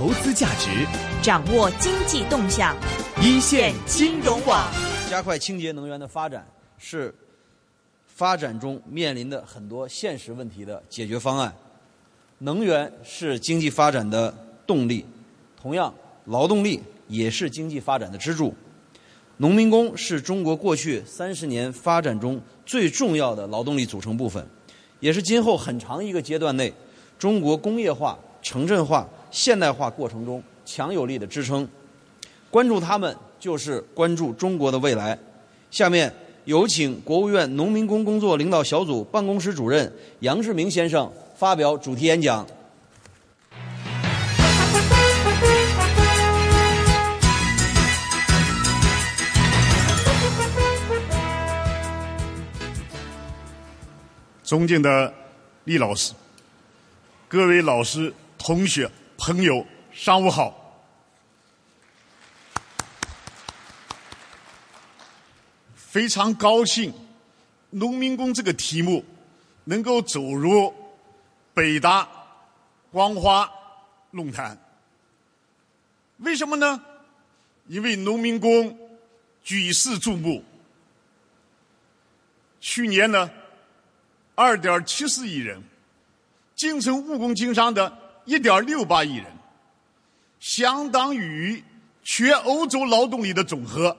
投资价值，掌握经济动向，一线金融网。加快清洁能源的发展是发展中面临的很多现实问题的解决方案。能源是经济发展的动力，同样，劳动力也是经济发展的支柱。农民工是中国过去三十年发展中最重要的劳动力组成部分，也是今后很长一个阶段内中国工业化、城镇化、现代化过程中强有力的支撑。关注他们，就是关注中国的未来。下面有请国务院农民工工作领导小组办公室主任杨志明先生发表主题演讲。尊敬的李老师，各位老师、同学、朋友，上午好！非常高兴，农民工这个题目能够走入北大光华论坛。为什么呢？因为农民工举世瞩目。去年呢？二点七四亿人，进城务工经商的一点六八亿人，相当于全欧洲劳动力的总和。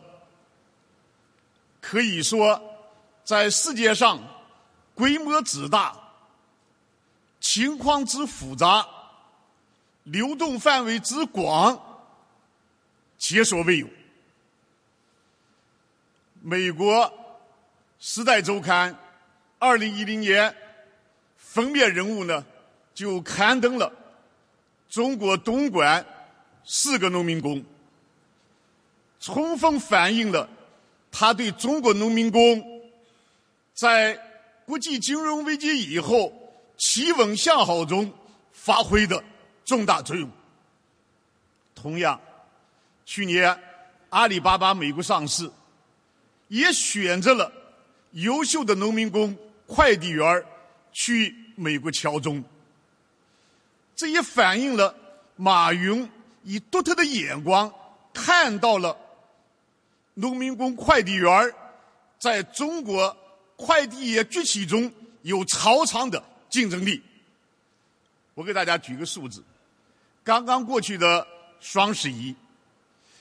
可以说，在世界上，规模之大、情况之复杂、流动范围之广，前所未有。美国《时代周刊》。二零一零年，封面人物呢，就刊登了中国东莞四个农民工，充分反映了他对中国农民工在国际金融危机以后企稳向好中发挥的重大作用。同样，去年阿里巴巴美国上市，也选择了优秀的农民工。快递员去美国敲钟，这也反映了马云以独特的眼光看到了农民工快递员在中国快递业崛起中有超长的竞争力。我给大家举个数字：刚刚过去的双十一，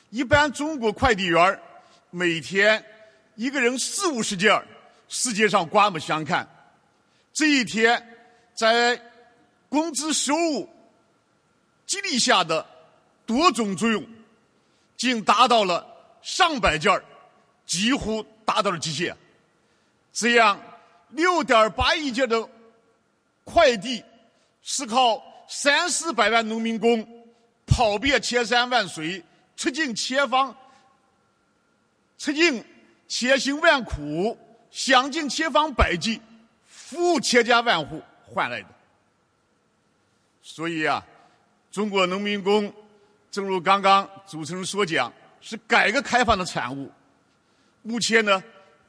一般中国快递员每天一个人四五十件。世界上刮目相看，这一天在工资收入激励下的多种作用，竟达到了上百件几乎达到了极限。这样六点八亿件的快递，是靠三四百万农民工跑遍千山万水，出尽千方，出尽千辛万苦。想尽千方百计服务千家万户换来的，所以啊，中国农民工，正如刚刚主持人所讲，是改革开放的产物。目前呢，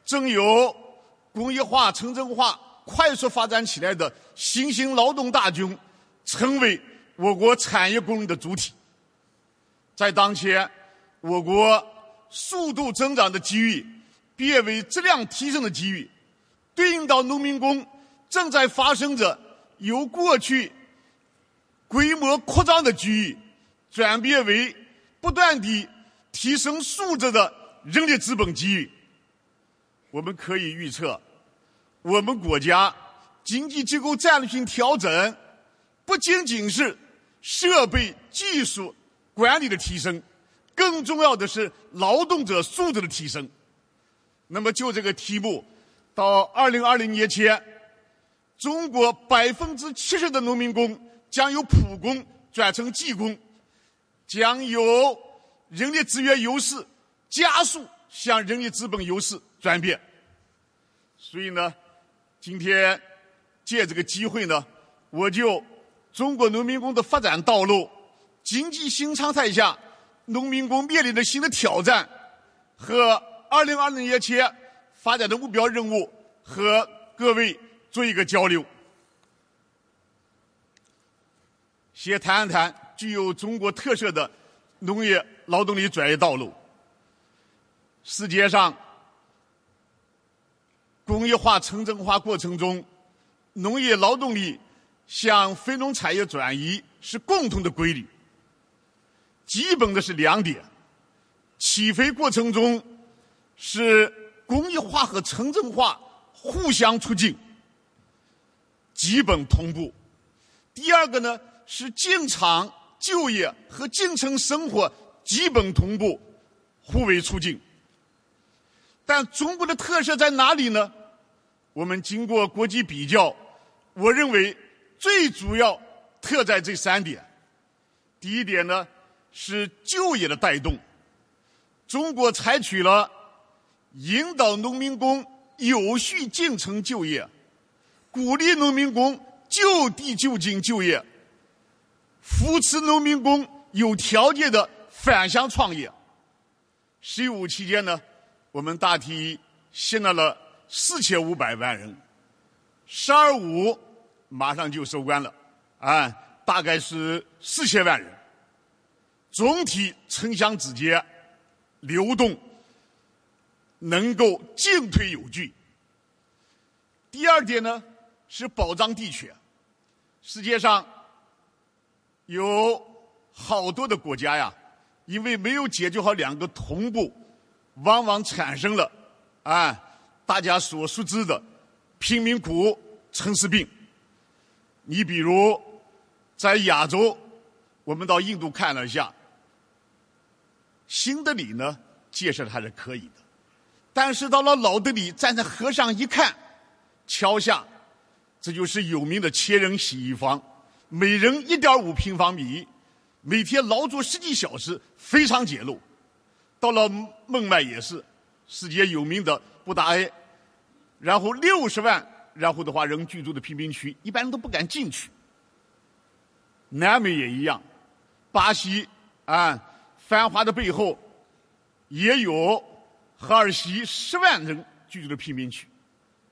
正由工业化、城镇化快速发展起来的新兴劳动大军，成为我国产业工人的主体。在当前我国速度增长的机遇。变为质量提升的机遇，对应到农民工正在发生着由过去规模扩张的机遇，转变为不断的提升素质的人力资本机遇。我们可以预测，我们国家经济结构战略性调整，不仅仅是设备技术管理的提升，更重要的是劳动者素质的提升。那么就这个题目，到二零二零年前，中国百分之七十的农民工将由普工转成技工，将有人力资源优势加速向人力资本优势转变。所以呢，今天借这个机会呢，我就中国农民工的发展道路、经济新常态下农民工面临的新的挑战和。二零二零年前发展的目标任务和各位做一个交流。先谈一谈具有中国特色的农业劳动力转移道路。世界上工业化、城镇化过程中，农业劳动力向非农产业转移是共同的规律。基本的是两点：起飞过程中是工业化和城镇化互相促进，基本同步；第二个呢是进厂就业和进城生活基本同步，互为促进。但中国的特色在哪里呢？我们经过国际比较，我认为最主要特在这三点。第一点呢是就业的带动，中国采取了引导农民工有序进城就业，鼓励农民工就地就近就业，扶持农民工有条件的返乡创业。“十五”期间呢。我们大体吸纳了四千五百万人，十二五马上就收官了，啊，大概是四千万人。总体城乡之间流动能够进退有据。第二点呢是保障地权。世界上有好多的国家呀，因为没有解决好两个同步。往往产生了，啊，大家所熟知的贫民窟、城市病。你比如在亚洲，我们到印度看了一下，新德里呢建设的还是可以的，但是到了老德里，站在河上一看，桥下，这就是有名的千人洗衣房，每人一点五平方米，每天劳作十几小时，非常简陋。到了孟买也是世界有名的布达埃，然后六十万，然后的话人居住的贫民区，一般人都不敢进去。南美也一样，巴西啊，繁华的背后也有哈尔西十万人居住的贫民区。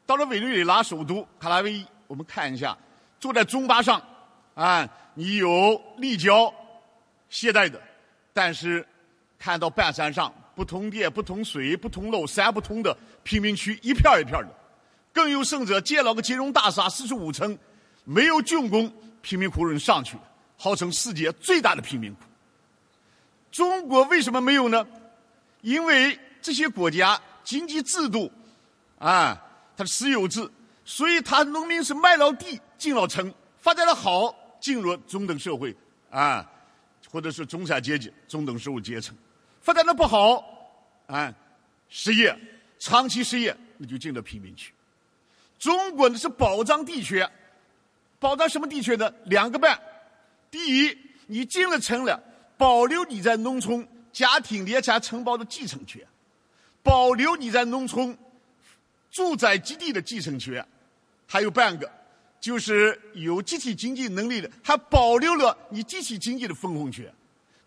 到了委内瑞拉首都卡拉维，我们看一下，坐在中巴上啊，你有立交携带的，但是。看到半山上不通电、不通水、不通路、三不通的贫民区一片一片的，更有甚者建了个金融大厦四十五层，没有竣工，贫民窟人上去，号称世界最大的贫民窟。中国为什么没有呢？因为这些国家经济制度啊，它是私有制，所以它农民是卖了地进了城，发展的好进入中等社会啊，或者是中产阶级、中等收入阶层。发展的不好，啊，失业，长期失业，那就进了贫民区。中国呢是保障地权，保障什么地权呢？两个半。第一，你进了城了，保留你在农村家庭联产承包的继承权，保留你在农村住宅基地的继承权，还有半个，就是有集体经济能力的，还保留了你集体经济的分红权。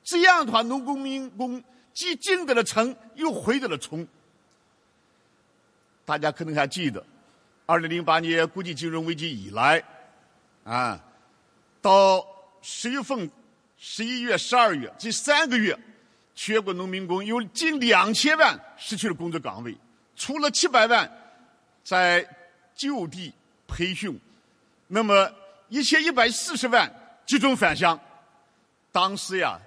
这样的话，农工民工。既进得了城，又回得了村。大家可能还记得，二零零八年国际金融危机以来，啊，到十月份、十一月、十二月这三个月，全国农民工有近两千万失去了工作岗位，除了七百万在就地培训，那么一千一百四十万集中返乡。当时呀，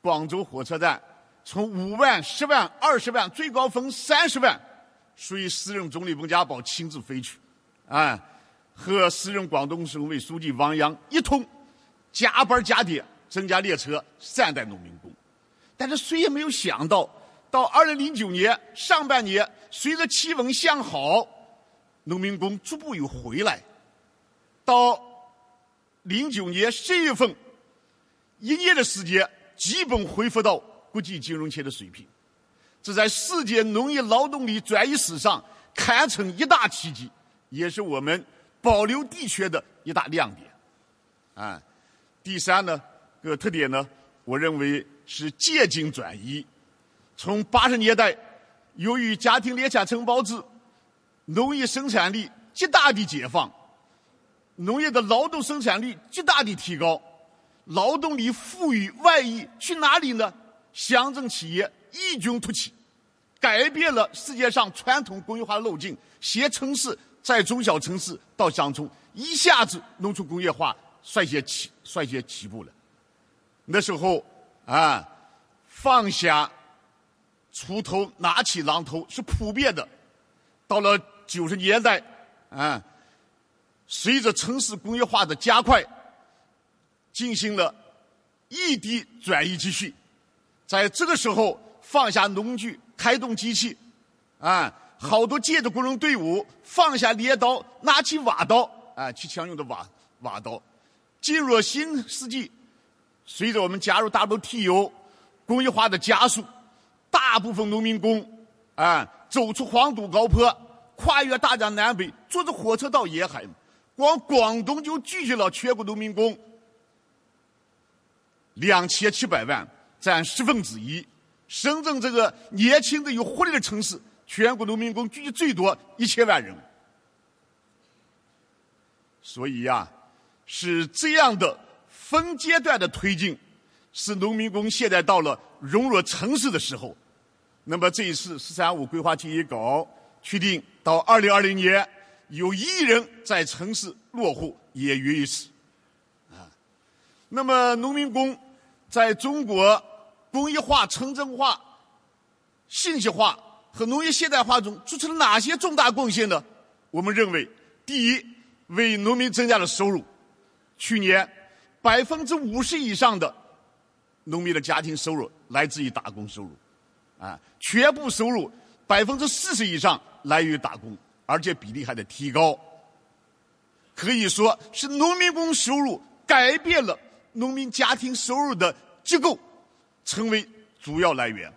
广州火车站。从五万、十万、二十万，最高峰三十万，属于时任总理温家宝亲自飞去，啊，和时任广东省委书记王阳一同加班加点增加列车善待农民工。但是谁也没有想到，到二零零九年上半年，随着气温向好，农民工逐步又回来。到零九年十一月份，一年的时间基本恢复到。国际金融圈的水平，这在世界农业劳动力转移史上堪称一大奇迹，也是我们保留地权的一大亮点。啊，第三呢个特点呢，我认为是借景转移。从八十年代，由于家庭联产承包制，农业生产力极大的解放，农业的劳动生产率极大的提高，劳动力富裕外溢去哪里呢？乡镇企业异军突起，改变了世界上传统工业化的路径。携城市，在中小城市到乡村，一下子农村工业化率先起率先起步了。那时候啊，放下锄头，拿起榔头是普遍的。到了九十年代，啊，随着城市工业化的加快，进行了异地转移继续。在这个时候，放下农具，开动机器，啊，好多建筑工人队伍放下镰刀，拿起瓦刀，啊，去抢用的瓦瓦刀。进入了新世纪，随着我们加入 WTO，工业化的加速，大部分农民工，啊，走出黄土高坡，跨越大江南北，坐着火车到沿海，光广东就聚集了全国农民工两千七百万。占十分之一。深圳这个年轻的有活力的城市，全国农民工聚集最多一千万人。所以呀，是这样的分阶段的推进，使农民工现在到了融入城市的时候。那么这一次“十三五”规划建议稿确定到二零二零年有一亿人在城市落户，也源于此。啊，那么农民工在中国。工业化、城镇化、信息化和农业现代化中做出了哪些重大贡献呢？我们认为，第一，为农民增加了收入。去年，百分之五十以上的农民的家庭收入来自于打工收入，啊，全部收入百分之四十以上来于打工，而且比例还得提高。可以说是农民工收入改变了农民家庭收入的结构。成为主要来源。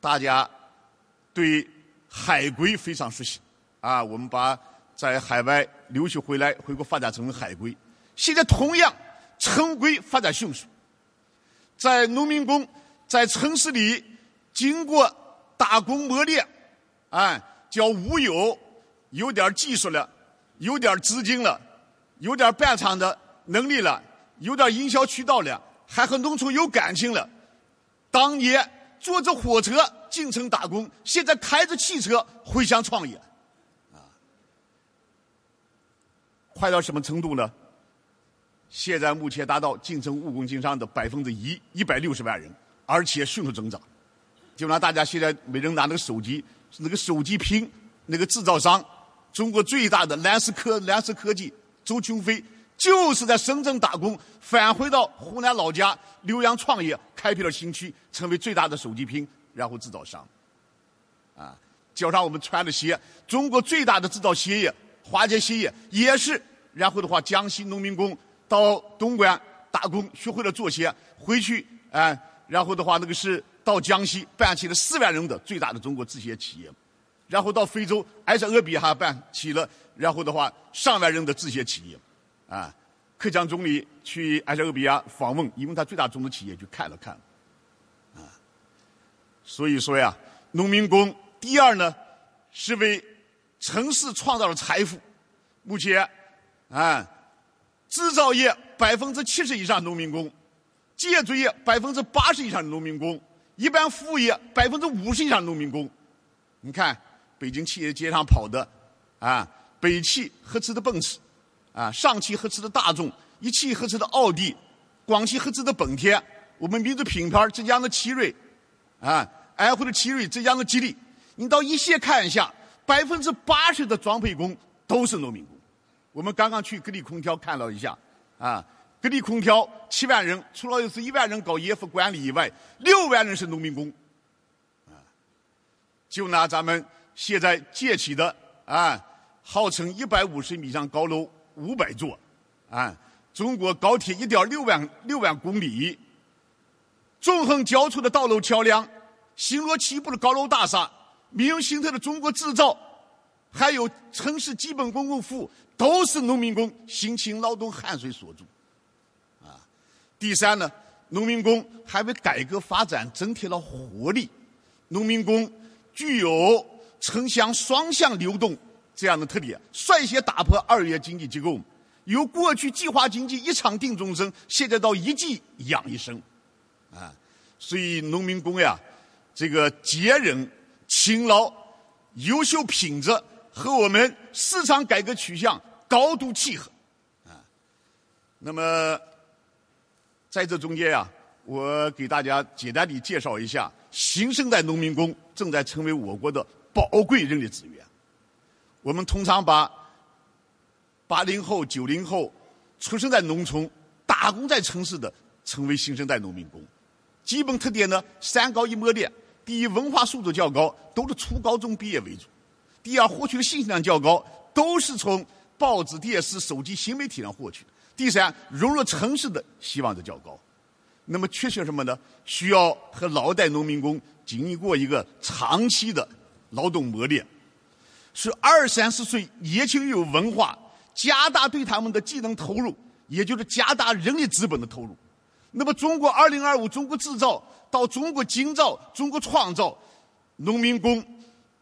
大家对海归非常熟悉啊，我们把在海外留学回来回国发展成为海归。现在同样，城规发展迅速，在农民工在城市里经过打工磨练，哎，叫物有，有点技术了，有点资金了，有点办厂的能力了，有点营销渠道了。还和农村有感情了。当年坐着火车进城打工，现在开着汽车回乡创业，啊，快到什么程度呢？现在目前达到进城务工经商的百分之一，一百六十万人，而且迅速增长。就让大家现在每人拿那个手机，那个手机屏，那个制造商，中国最大的蓝思科蓝思科技，周琼飞。就是在深圳打工，返回到湖南老家浏阳创业，开辟了新区，成为最大的手机屏，然后制造商。啊，脚上我们穿的鞋，中国最大的制造鞋业华杰鞋业也是。然后的话，江西农民工到东莞打工，学会了做鞋，回去啊，然后的话，那个是到江西办起了四万人的最大的中国制鞋企业，然后到非洲埃塞俄比亚办起了，然后的话上万人的制鞋企业。啊，克强总理去埃塞俄比亚访问，因为他最大中资企业去看了看，啊，所以说呀，农民工第二呢，是为城市创造了财富。目前，啊，制造业百分之七十以上农民工，建筑业百分之八十以上的农民工，一般服务业百分之五十以上农民工。你看，北京企业街上跑的，啊，北汽合资的奔驰。啊，上汽合资的大众，一汽合资的奥迪，广汽合资的本田，我们民族品牌浙江的奇瑞，啊，安徽的奇瑞，浙江的吉利，你到一线看一下，百分之八十的装配工都是农民工。我们刚刚去格力空调看了一下，啊，格力空调七万人，除了是一万人搞业务管理以外，六万人是农民工。啊，就拿咱们现在建起的啊，号称一百五十米以上高楼。五百座，啊，中国高铁一点六万六万公里，纵横交错的道路桥梁，星罗棋布的高楼大厦，民营形态的中国制造，还有城市基本公共服务，都是农民工辛勤劳动汗水所铸，第三呢，农民工还为改革发展增添了活力，农民工具有城乡双向流动。这样的特点，率先打破二元经济结构，由过去计划经济一场定终身，现在到一季养一生，啊，所以农民工呀，这个节忍、勤劳、优秀品质和我们市场改革取向高度契合，啊，那么在这中间呀，我给大家简单地介绍一下，新生代农民工正在成为我国的宝贵人力资源。我们通常把八零后、九零后出生在农村、打工在城市的称为新生代农民工。基本特点呢，三高一磨练：第一，文化素质较高，都是初高中毕业为主；第二，获取的信息量较高，都是从报纸、电视、手机、新媒体上获取的；第三，融入城市的希望值较高。那么缺缺什么呢？需要和老一代农民工经历过一个长期的劳动磨练，是二三十岁年轻有文化。加大对他们的技能投入，也就是加大人力资本的投入。那么，中国二零二五，中国制造到中国精造、中国创造，农民工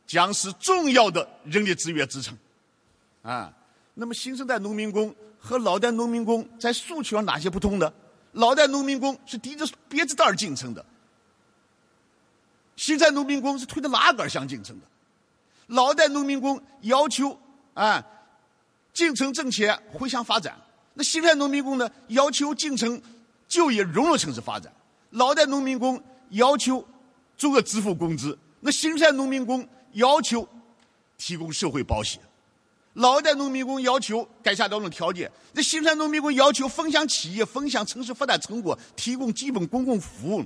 将是重要的人力资源支撑。啊，那么新生代农民工和老代农民工在诉求上哪些不同呢？老代农民工是提着编织袋进城的，新代农民工是推着拉杆箱进城的。老代农民工要求啊。进城挣钱，回乡发展。那新代农民工呢？要求进城就业，融入城市发展。老代农民工要求足额支付工资。那新代农民工要求提供社会保险。老一代农民工要求改善劳动条件。那新代农民工要求分享企业、分享城市发展成果，提供基本公共服务。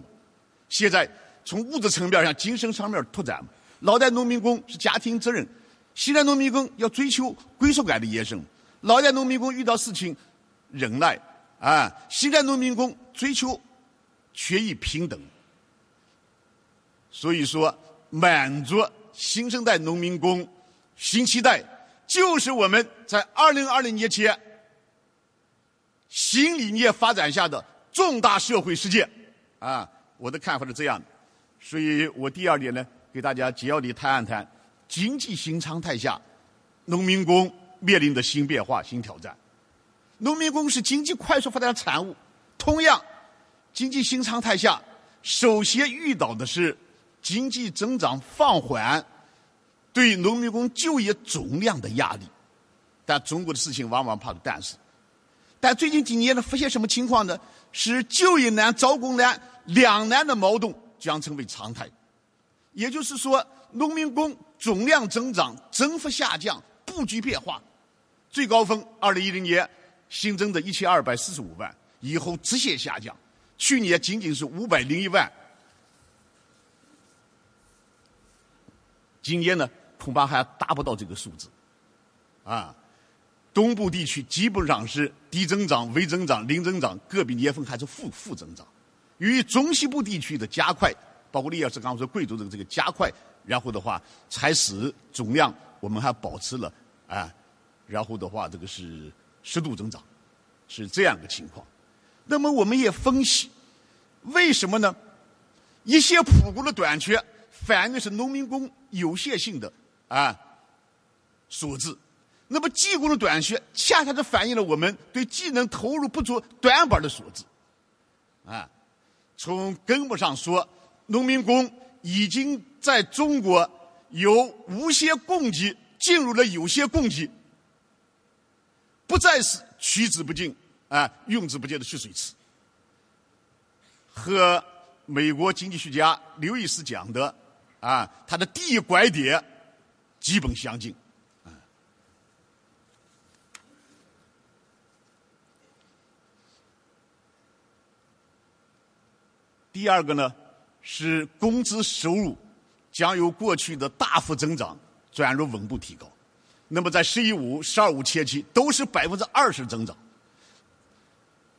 现在从物质层面上、精神层面拓展。老代农民工是家庭责任。新代农民工要追求归属感的延伸，老代农民工遇到事情忍耐啊，新代农民工追求权益平等。所以说，满足新生代农民工新期待，就是我们在二零二零年前新理念发展下的重大社会事件啊！我的看法是这样的，所以我第二点呢，给大家简要的谈一谈。经济新常态下，农民工面临的新变化、新挑战。农民工是经济快速发展的产物，同样，经济新常态下，首先遇到的是经济增长放缓，对农民工就业总量的压力。但中国的事情往往怕但是，但最近几年呢，发现什么情况呢？是就业难、招工难两难的矛盾将成为常态。也就是说，农民工。总量增长，增幅下降，布局变化，最高峰二零一零年新增的一千二百四十五万，以后直线下降，去年仅仅是五百零一万，今年呢恐怕还达不到这个数字，啊，东部地区基本上是低增长、微增长、零增长，个别年份还是负负增长，由于中西部地区的加快，包括李老师刚刚说贵州的这个加快。然后的话，才使总量我们还保持了啊，然后的话，这个是适度增长，是这样个情况。那么我们也分析，为什么呢？一些普工的短缺，反映的是农民工有限性的啊所致。那么技工的短缺，恰恰是反映了我们对技能投入不足短板的所致。啊，从根本上说，农民工。已经在中国由无限供给进入了有限供给，不再是取之不尽啊用之不竭的蓄水池。和美国经济学家刘易斯讲的啊，他的第一拐点基本相近。第二个呢？是工资收入将由过去的大幅增长转入稳步提高。那么在“十一五”“十二五”前期都是百分之二十增长，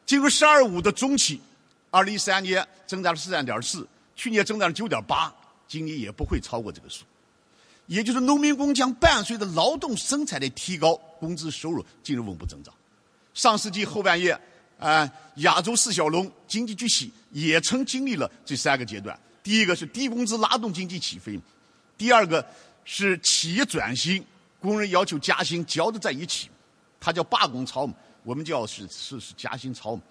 进入“十二五”的中期，二零一三年增长了十三点四，去年增长了九点八，今年也不会超过这个数。也就是农民工将伴随着劳动生产的提高，工资收入进入稳步增长。上世纪后半叶。啊，亚洲四小龙经济崛起也曾经历了这三个阶段。第一个是低工资拉动经济起飞，第二个是企业转型，工人要求加薪交织在一起，它叫罢工潮。我们叫是是是加薪潮嘛，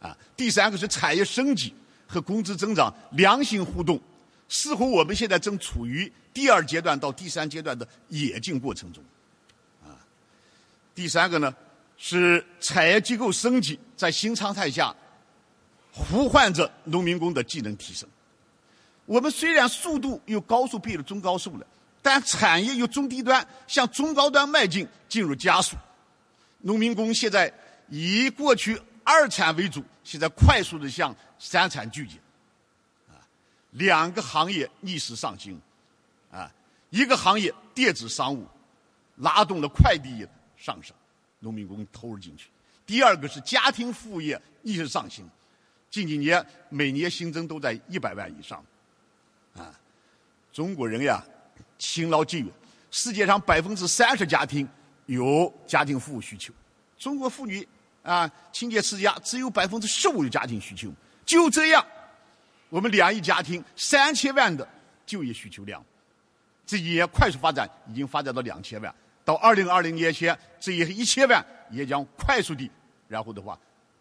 啊，第三个是产业升级和工资增长良性互动，似乎我们现在正处于第二阶段到第三阶段的演进过程中，啊，第三个呢是产业结构升级在新常态下呼唤着农民工的技能提升。我们虽然速度由高速变了中高速了，但产业由中低端向中高端迈进，进入加速。农民工现在以过去二产为主，现在快速的向三产聚集。啊，两个行业逆势上行，一个行业电子商务拉动了快递业上升，农民工投入进去；第二个是家庭服务业逆势上行，近几年每年新增都在一百万以上。啊，中国人呀，勤劳节约。世界上百分之三十家庭有家庭服务需求，中国妇女啊，清洁持家，只有百分之十五有家庭需求。就这样，我们两亿家庭三千万的就业需求量，这一年快速发展，已经发展到两千万。到二零二零年前，这一一千万也将快速的，然后的话，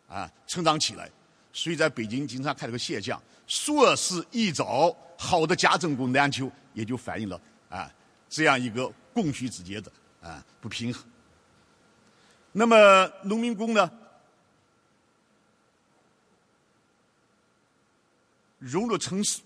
啊，成长起来。所以在北京经常看这个现象：硕士一找，好的家政工难求，也就反映了啊这样一个供需之间的啊不平衡。那么农民工呢，融入城市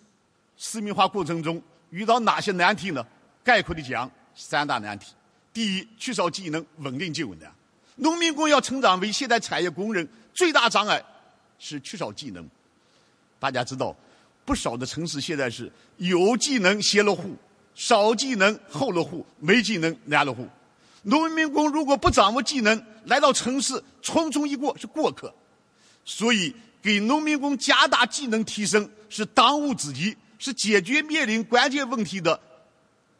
市民化过程中遇到哪些难题呢？概括的讲，三大难题：第一，缺少技能，稳定就业难。农民工要成长为现代产业工人，最大障碍。是缺少技能，大家知道，不少的城市现在是有技能先落户，少技能后落户，没技能难落户。农民工如果不掌握技能，来到城市匆匆一过是过客。所以，给农民工加大技能提升是当务之急，是解决面临关键问题的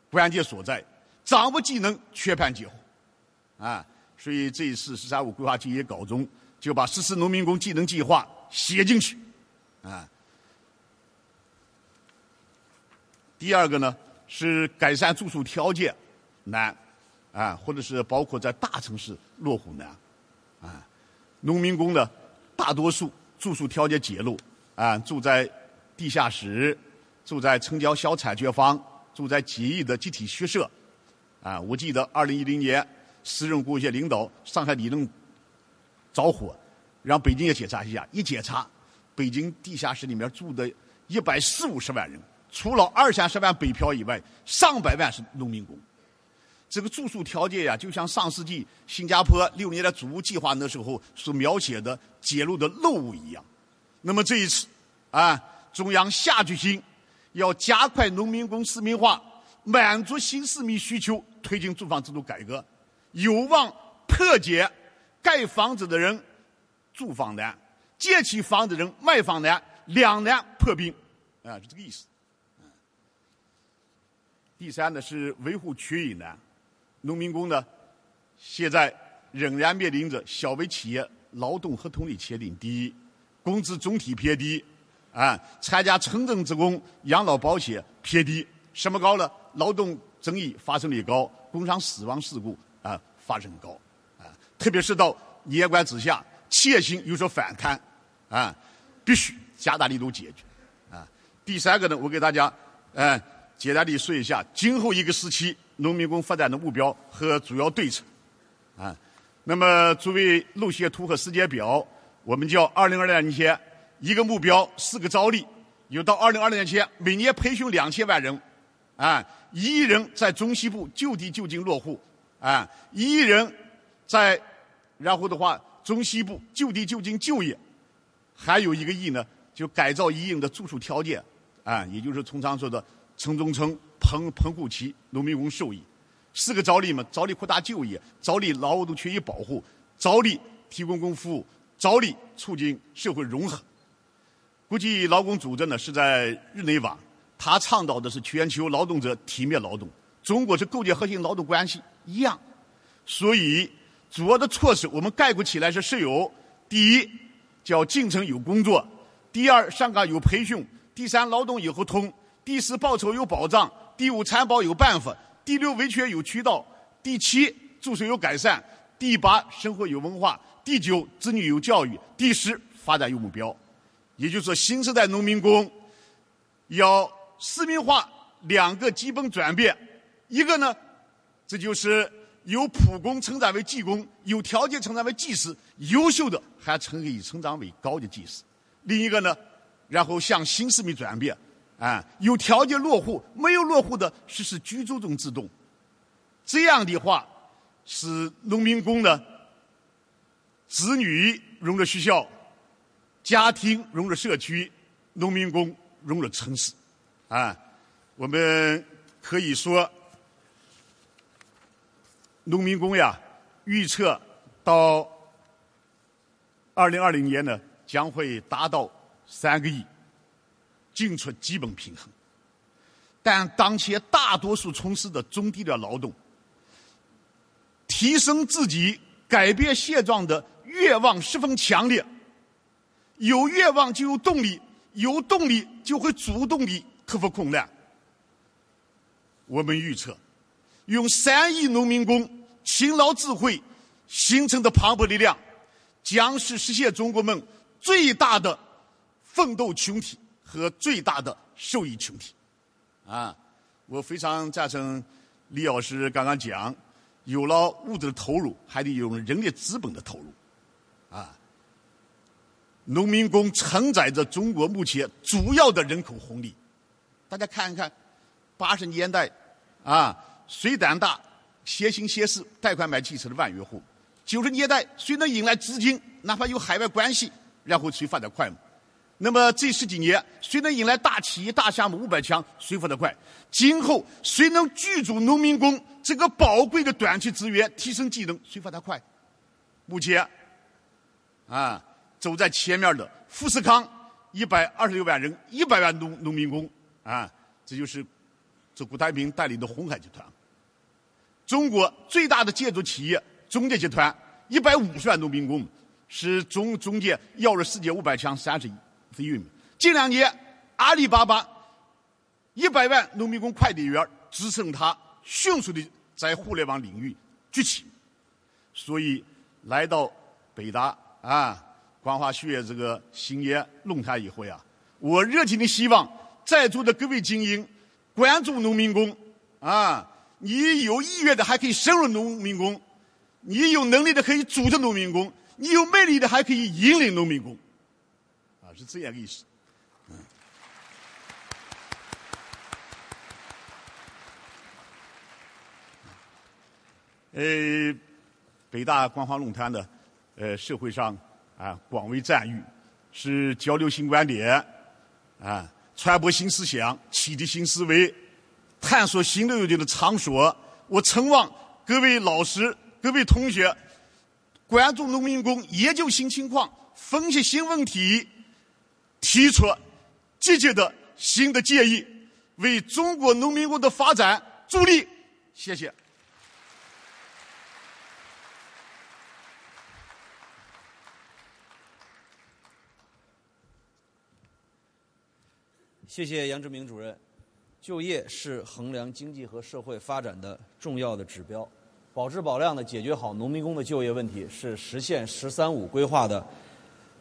关键所在。掌握技能，全盘结合。啊，所以这一次“十三五”规划就业稿中。就把实施农民工技能计划写进去，啊。第二个呢是改善住宿条件难，啊，或者是包括在大城市落户难，啊，农民工呢大多数住宿条件简陋，啊，住在地下室，住在城郊小产权房，住在几亿的集体宿舍，啊，我记得二零一零年，时任国务院领导上海理论。着火，让北京也检查一下。一检查，北京地下室里面住的一百四五十万人，除了二三十万北漂以外，上百万是农民工。这个住宿条件呀，就像上世纪新加坡六年的祖屋计划那时候所描写的揭露的漏物一样。那么这一次，啊，中央下决心要加快农民工市民化，满足新市民需求，推进住房制度改革，有望破解。盖房子的人住房难，建起房子人卖房难，两难破冰，啊，是这个意思。第三呢是维护缺役难，农民工呢现在仍然面临着小微企业劳动合同的签订低，工资总体偏低，啊，参加城镇职工养老保险偏低，什么高呢？劳动争议发生率高，工伤死亡事故啊发生高。啊特别是到年关之下，企业性有所反弹，啊，必须加大力度解决，啊。第三个呢，我给大家，嗯，简单的说一下今后一个时期农民工发展的目标和主要对策，啊。那么作为路线图和时间表，我们叫二零二零年一个目标四个招力，有到二零二零年前每年培训两千万人，啊，一亿人在中西部就地就近落户，啊，一亿人。在，然后的话，中西部就地就近就业，还有一个亿呢，就改造一应的住宿条件，啊，也就是通常说的城中村、棚棚户区，农民工受益。四个招力嘛：招力扩大就业，招力劳动权益保护，招力提供公共服务，招力促进社会融合。国际劳工组织呢是在日内瓦，他倡导的是全球劳动者体面劳动，中国是构建核心劳动关系一样，所以。主要的措施，我们概括起来是是有：第一，叫进城有工作；第二，上岗有培训；第三，劳动有合同；第四，报酬有保障；第五，参保有办法；第六，维权有渠道；第七，住宿有改善；第八，生活有文化；第九，子女有教育；第十，发展有目标。也就是说，新时代农民工要市民化两个基本转变，一个呢，这就是由普工成长为技工，有条件成长为技师，优秀的还成以成长为高级技师；另一个呢，然后向新市民转变，啊，有条件落户，没有落户的实施居住中制度。这样的话，使农民工的子女融入学校。家庭融入社区，农民工融入城市，啊，我们可以说，农民工呀，预测到二零二零年呢，将会达到三个亿，进出基本平衡。但当前大多数从事的中低的劳动，提升自己、改变现状的愿望十分强烈。有愿望就有动力，有动力就会主动地克服困难。我们预测，用三亿农民工勤劳智慧形成的磅礴力量，将是实现中国梦最大的奋斗群体和最大的受益群体。啊，我非常赞成李老师刚刚讲，有了物质的投入，还得有人力资本的投入。啊。农民工承载着中国目前主要的人口红利。大家看一看，八十年代啊，谁胆大，先行先试，贷款买汽车的万元户；九十年代，谁能引来资金，哪怕有海外关系，然后谁发展快？那么这十几年，谁能引来大企业、大项目五百强，谁发展快？今后谁能聚住农民工这个宝贵的短期资源，提升技能，谁发展快？目前，啊。走在前面的富士康一百二十六万人，一百万农农民工啊，这就是这古太平带领的红海集团。中国最大的建筑企业中介集团一百五十万农民工，是中中介要入世界五百强三十亿的域名。近两年，阿里巴巴一百万农民工快递员支撑他迅速的在互联网领域崛起。所以来到北大啊。光华学院这个新年论坛以后呀，我热情的希望在座的各位精英关注农民工啊！你有意愿的还可以深入农民工，你有能力的可以组织农民工，你有魅力的还可以引领农民工，啊，是这样个意思。呃，北大光华论坛的呃社会上。啊，广为赞誉，是交流新观点，啊，传播新思想，启迪新思维，探索新的有的场所。我承望各位老师、各位同学关注农民工，研究新情况，分析新问题，提出积极的新的建议，为中国农民工的发展助力。谢谢。谢谢杨志明主任。就业是衡量经济和社会发展的重要的指标，保质保量的解决好农民工的就业问题是实现“十三五”规划的，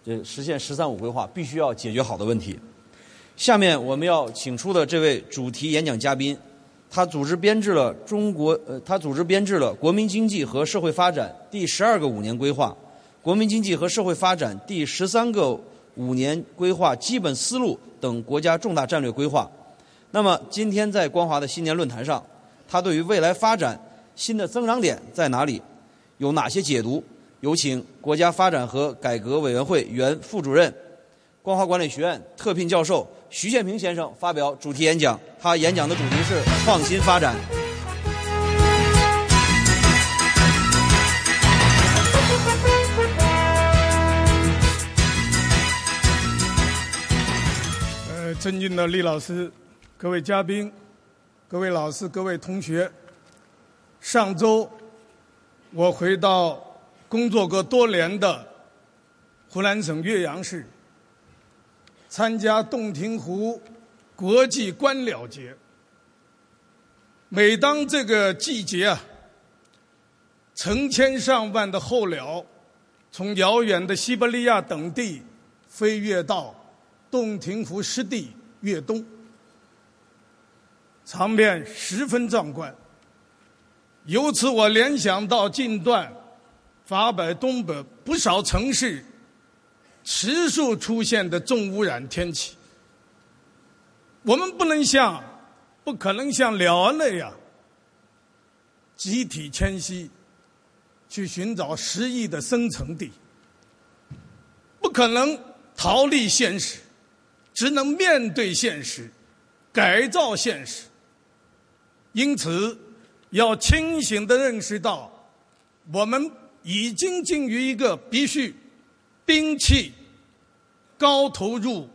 这实现“十三五”规划必须要解决好的问题。下面我们要请出的这位主题演讲嘉宾，他组织编制了中国呃，他组织编制了国民经济和社会发展第十二个五年规划、国民经济和社会发展第十三个。五年规划基本思路等国家重大战略规划。那么，今天在光华的新年论坛上，他对于未来发展新的增长点在哪里，有哪些解读？有请国家发展和改革委员会原副主任、光华管理学院特聘教授徐建平先生发表主题演讲。他演讲的主题是创新发展。尊敬的李老师、各位嘉宾、各位老师、各位同学，上周我回到工作过多年的湖南省岳阳市，参加洞庭湖国际观鸟节。每当这个季节啊，成千上万的候鸟从遥远的西伯利亚等地飞越到洞庭湖湿地越冬，场面十分壮观。由此，我联想到近段法北东北不少城市持续出现的重污染天气。我们不能像，不可能像辽安那样集体迁徙，去寻找诗意的生成地，不可能逃离现实，只能面对现实，改造现实。因此。要清醒的认识到，我们已经进入一个必须摒弃高投入、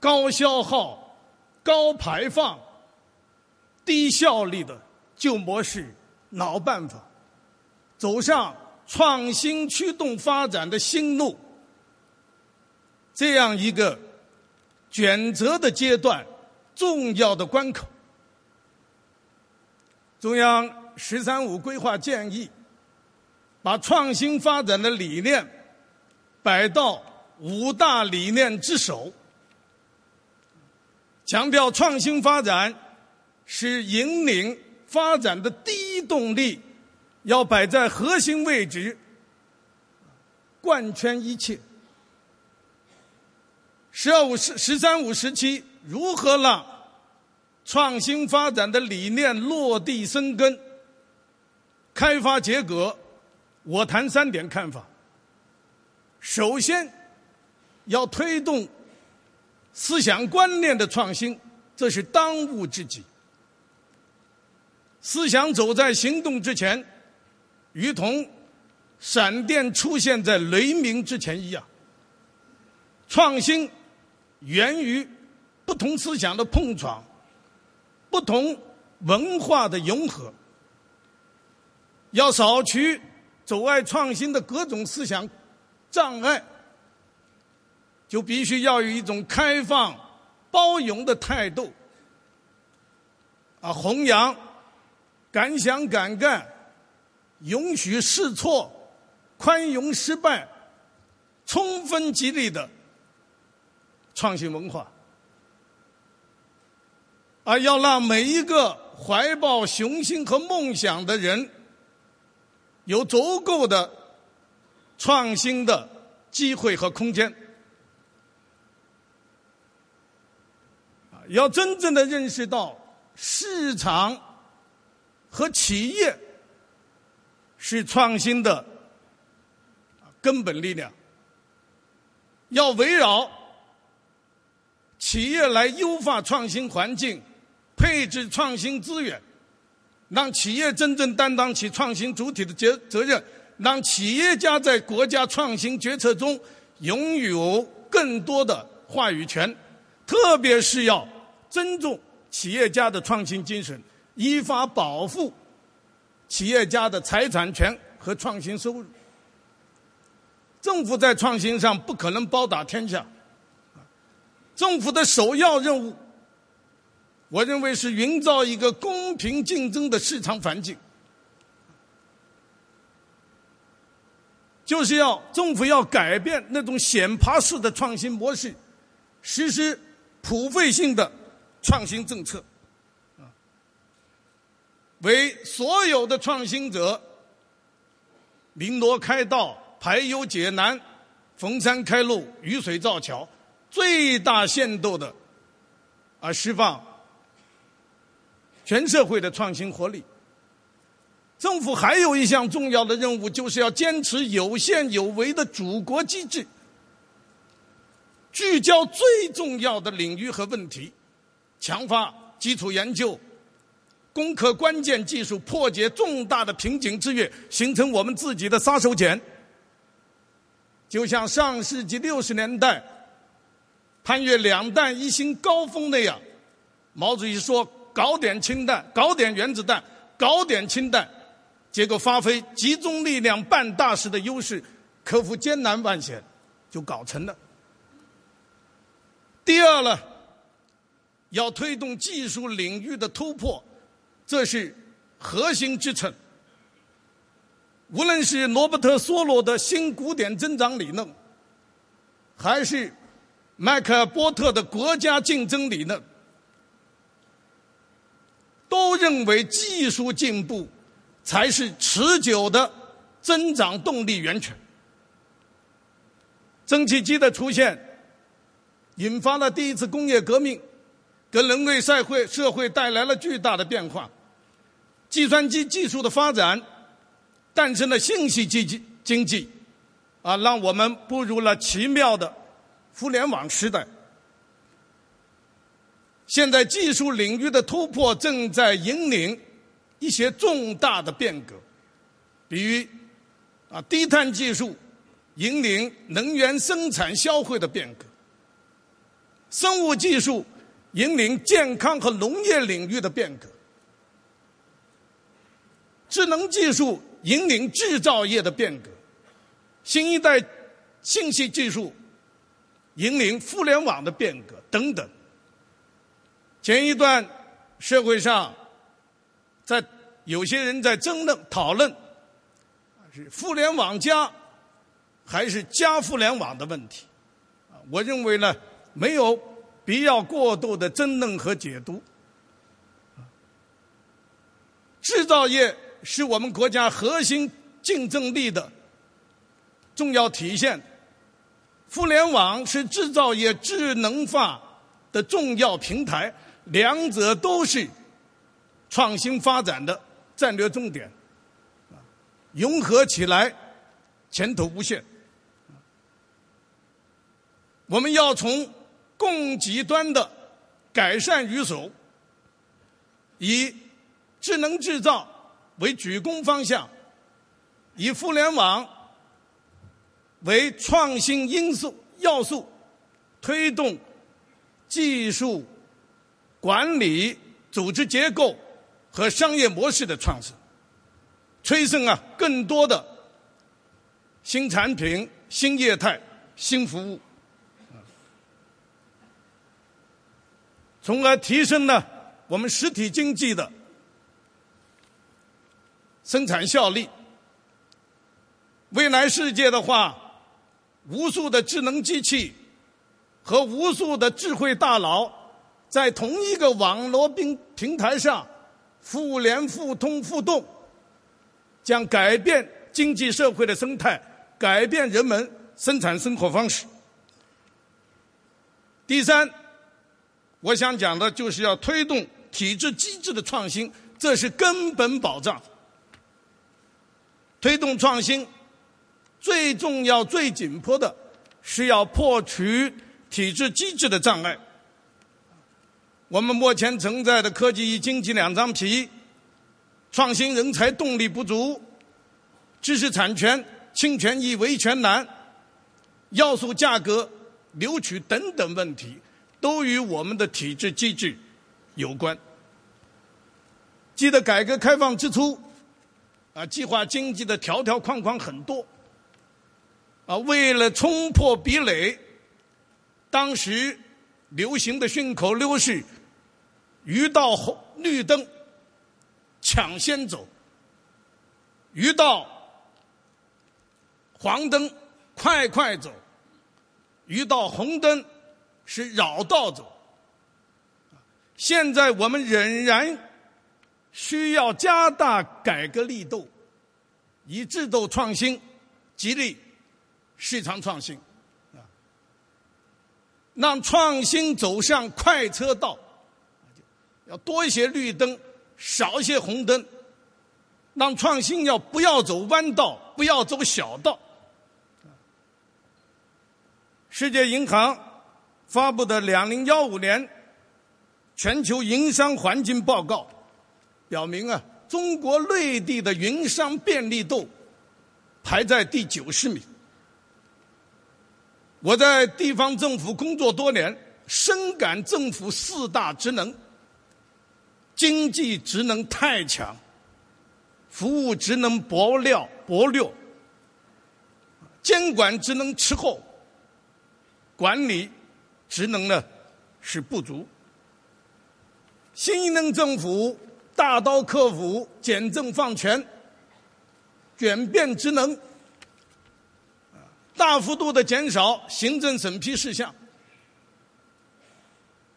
高消耗、高排放、低效率的旧模式、老办法，走上创新驱动发展的新路，这样一个选择的阶段，重要的关口。中央“十三五”规划建议，把创新发展的理念摆到五大理念之首，强调创新发展是引领发展的第一动力，要摆在核心位置，贯穿一切。“十二五”十“十三五”时期如何让？创新发展的理念落地生根，开发结果，我谈三点看法。首先，要推动思想观念的创新，这是当务之急。思想走在行动之前，如同闪电出现在雷鸣之前一样。创新源于不同思想的碰撞。不同文化的融合，要扫除阻碍创新的各种思想障碍，就必须要有一种开放、包容的态度，啊，弘扬敢想敢干、允许试错、宽容失败、充分激励的创新文化。而要让每一个怀抱雄心和梦想的人有足够的创新的机会和空间，要真正的认识到市场和企业是创新的根本力量，要围绕企业来优化创新环境。配置创新资源，让企业真正担当起创新主体的责责任，让企业家在国家创新决策中拥有更多的话语权。特别是要尊重企业家的创新精神，依法保护企业家的财产权和创新收入。政府在创新上不可能包打天下，政府的首要任务。我认为是营造一个公平竞争的市场环境，就是要政府要改变那种显爬式的创新模式，实施普惠性的创新政策，为所有的创新者鸣锣开道、排忧解难、逢山开路、雨水造桥，最大限度的啊释放。全社会的创新活力。政府还有一项重要的任务，就是要坚持有限有为的祖国机制，聚焦最重要的领域和问题，强化基础研究，攻克关键技术，破解重大的瓶颈制约，形成我们自己的杀手锏。就像上世纪六十年代攀越两弹一星高峰那样，毛主席说。搞点氢弹，搞点原子弹，搞点氢弹，结果发挥集中力量办大事的优势，克服艰难万险，就搞成了。第二呢，要推动技术领域的突破，这是核心支撑。无论是罗伯特·梭罗的新古典增长理论，还是迈克尔·波特的国家竞争理论，都认为技术进步才是持久的增长动力源泉。蒸汽机的出现，引发了第一次工业革命，给人类社会社会带来了巨大的变化。计算机技术的发展，诞生了信息经济经济，啊，让我们步入了奇妙的互联网时代。现在技术领域的突破正在引领一些重大的变革，比如啊，低碳技术引领能源生产消费的变革，生物技术引领健康和农业领域的变革。智能技术引领制造业的变革，新一代信息技术引领互联网的变革等等。前一段社会上，在有些人在争论讨论，是互联网加还是加互联网的问题。我认为呢，没有必要过度的争论和解读。制造业。是我们国家核心竞争力的重要体现。互联网是制造业智能化的重要平台，两者都是创新发展的战略重点。融合起来，前途无限。我们要从供给端的改善入手，以智能制造。为主攻方向，以互联网为创新因素要素，推动技术管理、组织结构和商业模式的创新，催生啊更多的新产品、新业态、新服务，从而提升呢我们实体经济的。生产效率，未来世界的话，无数的智能机器和无数的智慧大脑在同一个网络平平台上互联互通互动，将改变经济社会的生态，改变人们生产生活方式。第三，我想讲的就是要推动体制机制的创新，这是根本保障。推动创新，最重要、最紧迫的是要破除体制机制的障碍。我们目前存在的科技与经济两张皮，创新人才动力不足，知识产权侵权易维权难，要素价格扭曲等等问题，都与我们的体制机制有关。记得改革开放之初。啊，计划经济的条条框框很多。啊，为了冲破壁垒，当时流行的顺口溜是：遇到红绿灯抢先走，遇到黄灯快快走，遇到红灯是绕道走。现在我们仍然。需要加大改革力度，以制度创新，激励市场创新，啊，让创新走向快车道，要多一些绿灯，少一些红灯，让创新要不要走弯道，不要走小道。世界银行发布的《两零幺五年全球营商环境报告》。表明啊，中国内地的营商便利度排在第九十名。我在地方政府工作多年，深感政府四大职能：经济职能太强，服务职能薄料薄弱，监管职能滞后，管理职能呢是不足。新一任政府。大刀阔斧、简政放权，转变职能，大幅度的减少行政审批事项。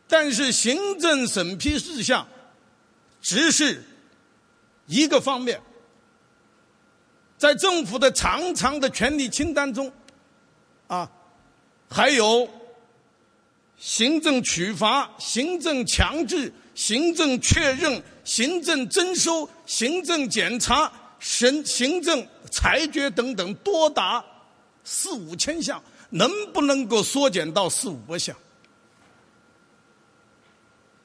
但是行政审批事项只是一个方面，在政府的长长的权力清单中，啊，还有行政处罚、行政强制、行政确认、行政征收、行政检查、行行政裁决等等，多达四五千项，能不能够缩减到四五百项？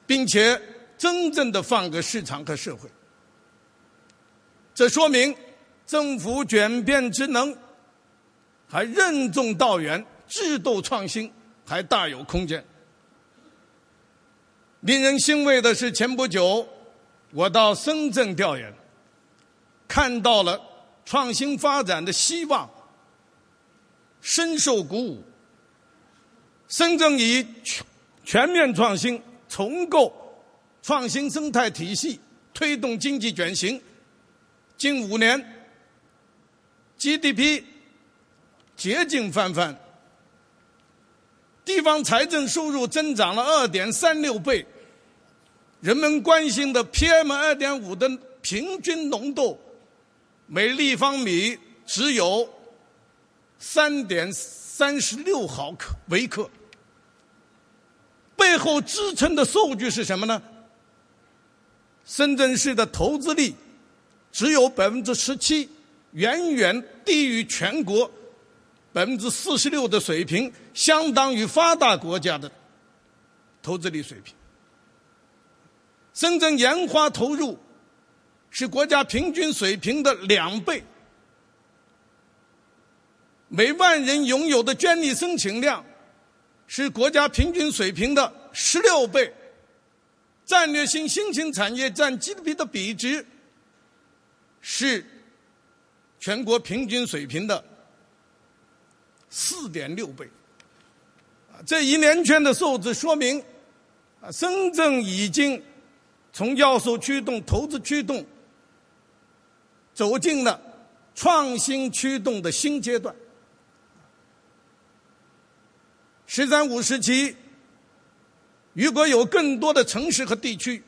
并且真正的放给市场和社会，这说明政府转变职能，还任重道远，制度创新还大有空间。令人欣慰的是，前不久我到深圳调研，看到了创新发展的希望，深受鼓舞。深圳以全全面创新。重构创新生态体系，推动经济转型。近五年，GDP 接近翻番，地方财政收入增长了二点三六倍，人们关心的 PM 二点五的平均浓度每立方米只有三点三十六毫克微克。背后支撑的数据是什么呢？深圳市的投资率只有百分之十七，远远低于全国百分之四十六的水平，相当于发达国家的投资率水平。深圳研发投入是国家平均水平的两倍，每万人拥有的专利申请量。是国家平均水平的十六倍，战略性新兴产业占 GDP 的比值是全国平均水平的四点六倍。这一连串的数字说明，啊，深圳已经从要素驱动、投资驱动，走进了创新驱动的新阶段。“十三五”时期，如果有更多的城市和地区，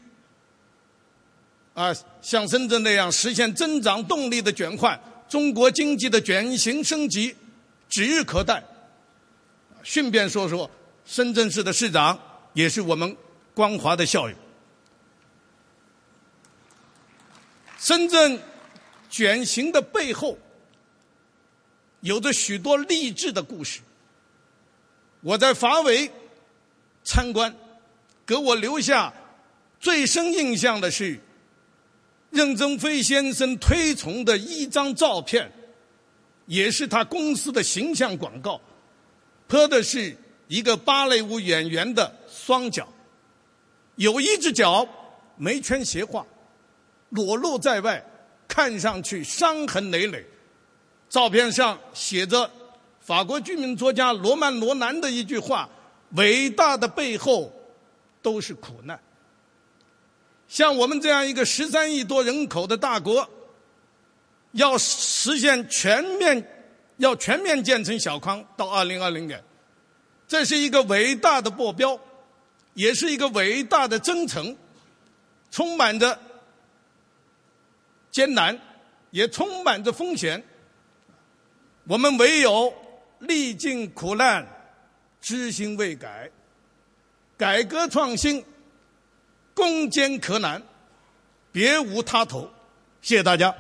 啊，像深圳那样实现增长动力的转换，中国经济的转型升级指日可待。顺便说说，深圳市的市长也是我们光华的校友。深圳转型的背后，有着许多励志的故事。我在法委参观，给我留下最深印象的是任正非先生推崇的一张照片，也是他公司的形象广告，拍的是一个芭蕾舞演员的双脚，有一只脚没穿鞋袜，裸露在外，看上去伤痕累累。照片上写着。法国居民作家罗曼·罗兰的一句话：“伟大的背后都是苦难。”像我们这样一个十三亿多人口的大国，要实现全面要全面建成小康到二零二零年，这是一个伟大的目标，也是一个伟大的征程，充满着艰难，也充满着风险。我们唯有。历尽苦难，知行未改，改革创新，攻坚克难，别无他途。谢谢大家。